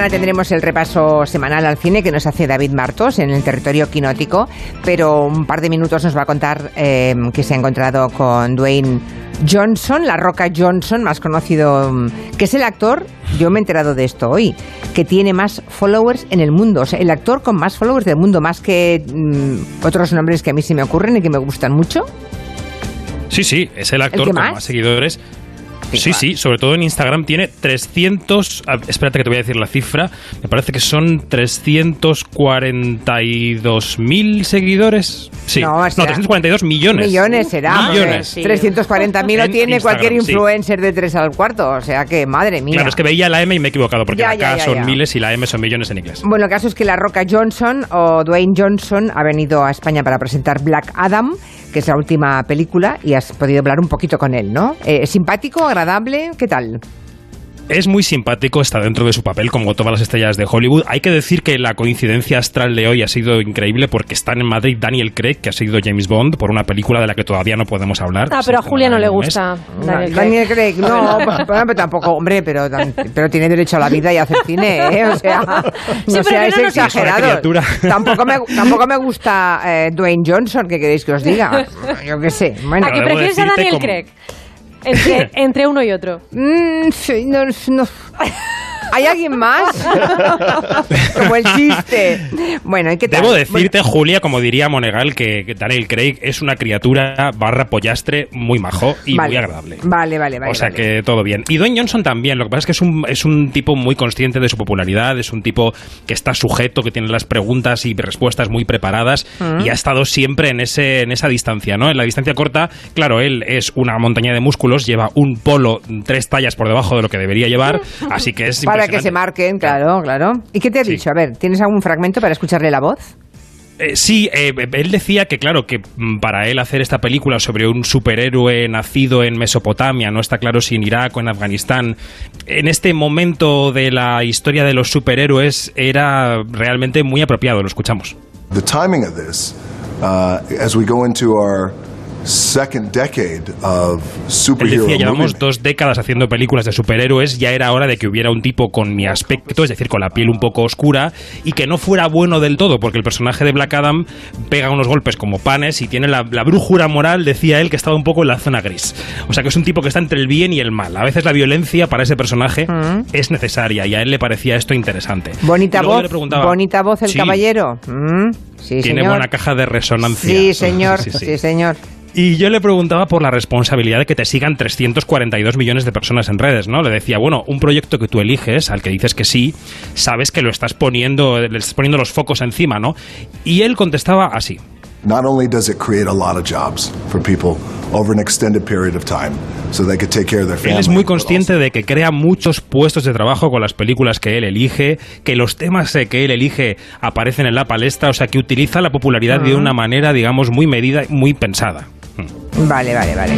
mañana tendremos el repaso semanal al cine que nos hace David Martos en el territorio quinótico, pero un par de minutos nos va a contar eh, que se ha encontrado con Dwayne Johnson, la Roca Johnson, más conocido, mm, que es el actor, yo me he enterado de esto hoy, que tiene más followers en el mundo, o sea, el actor con más followers del mundo, más que mm, otros nombres que a mí se me ocurren y que me gustan mucho. Sí, sí, es el actor con más seguidores Sí, sí, sobre todo en Instagram tiene 300. espérate que te voy a decir la cifra. Me parece que son 342.000 seguidores. Sí, no, 342 millones. Millones será. Millones. 340.000 lo tiene cualquier influencer de 3 al cuarto. O sea que, madre mía. Claro, es que veía la M y me he equivocado, porque la K son miles y la M son millones en inglés. Bueno, el caso es que la Roca Johnson o Dwayne Johnson ha venido a España para presentar Black Adam que es la última película, y has podido hablar un poquito con él, ¿no? Eh, ¿Simpático, agradable? ¿Qué tal? Es muy simpático, está dentro de su papel como todas las estrellas de Hollywood. Hay que decir que la coincidencia astral de hoy ha sido increíble porque están en Madrid Daniel Craig, que ha sido James Bond, por una película de la que todavía no podemos hablar. Ah, pero a Julia no le gusta. Daniel Craig, no, pero tampoco, hombre, pero, pero tiene derecho a la vida y a hacer cine, ¿eh? O sea, no seáis exagerados. Tampoco me, tampoco me gusta eh, Dwayne Johnson, ¿qué queréis que os diga? Yo qué sé. Bueno, ¿A qué prefieres a Daniel Craig? Entre, entre uno y otro. Mm, sí, no, no. ¿Hay alguien más? como el chiste. Bueno, ¿y qué tal? Debo decirte, Julia, como diría Monegal, que, Daniel Craig es una criatura barra pollastre muy majo y muy agradable. Vale, vale, vale. O sea que todo bien. Y Dwayne Johnson también. Lo que pasa es que es un, es un tipo muy consciente de su popularidad, es un tipo que está sujeto, que tiene las preguntas y respuestas muy preparadas y ha estado siempre en, ese, en esa distancia, ¿no? En la distancia corta, claro, él es una montaña de músculos, lleva un polo tres tallas por debajo de lo que debería llevar, así que es para que se marquen, claro, claro. ¿Y qué te ha dicho? A ver, ¿tienes algún fragmento para escucharle la voz? Eh, sí, eh, él decía que, claro, que mm, para él hacer esta película sobre un superhéroe nacido en Mesopotamia, no está claro si en Irak o en Afganistán, en este momento de la historia de los superhéroes era realmente muy apropiado. Lo escuchamos. The timing of this, uh, as we go into our él decía, llevamos dos décadas haciendo películas de superhéroes, ya era hora de que hubiera un tipo con mi aspecto, es decir, con la piel un poco oscura, y que no fuera bueno del todo, porque el personaje de Black Adam pega unos golpes como panes y tiene la, brújula moral, decía él, que estaba un poco en la zona gris. O sea, que es un tipo que está entre el bien y el mal. A veces la violencia para ese personaje mm. es necesaria, y a él le parecía esto interesante. Bonita voz, bonita voz el caballero. Mm, tiene buena caja de resonancia. Sí, señor, sí señor. Y yo le preguntaba por la responsabilidad de que te sigan 342 millones de personas en redes, ¿no? Le decía, bueno, un proyecto que tú eliges, al que dices que sí, sabes que lo estás poniendo, le estás poniendo los focos encima, ¿no? Y él contestaba así. Not only does it create a lot of jobs for people over an extended period of time so they could take care of their family. Él es muy consciente de que crea muchos puestos de trabajo con las películas que él elige, que los temas que él elige aparecen en la palestra, o sea, que utiliza la popularidad de una manera, digamos, muy medida, muy pensada. Vale, vale, vale.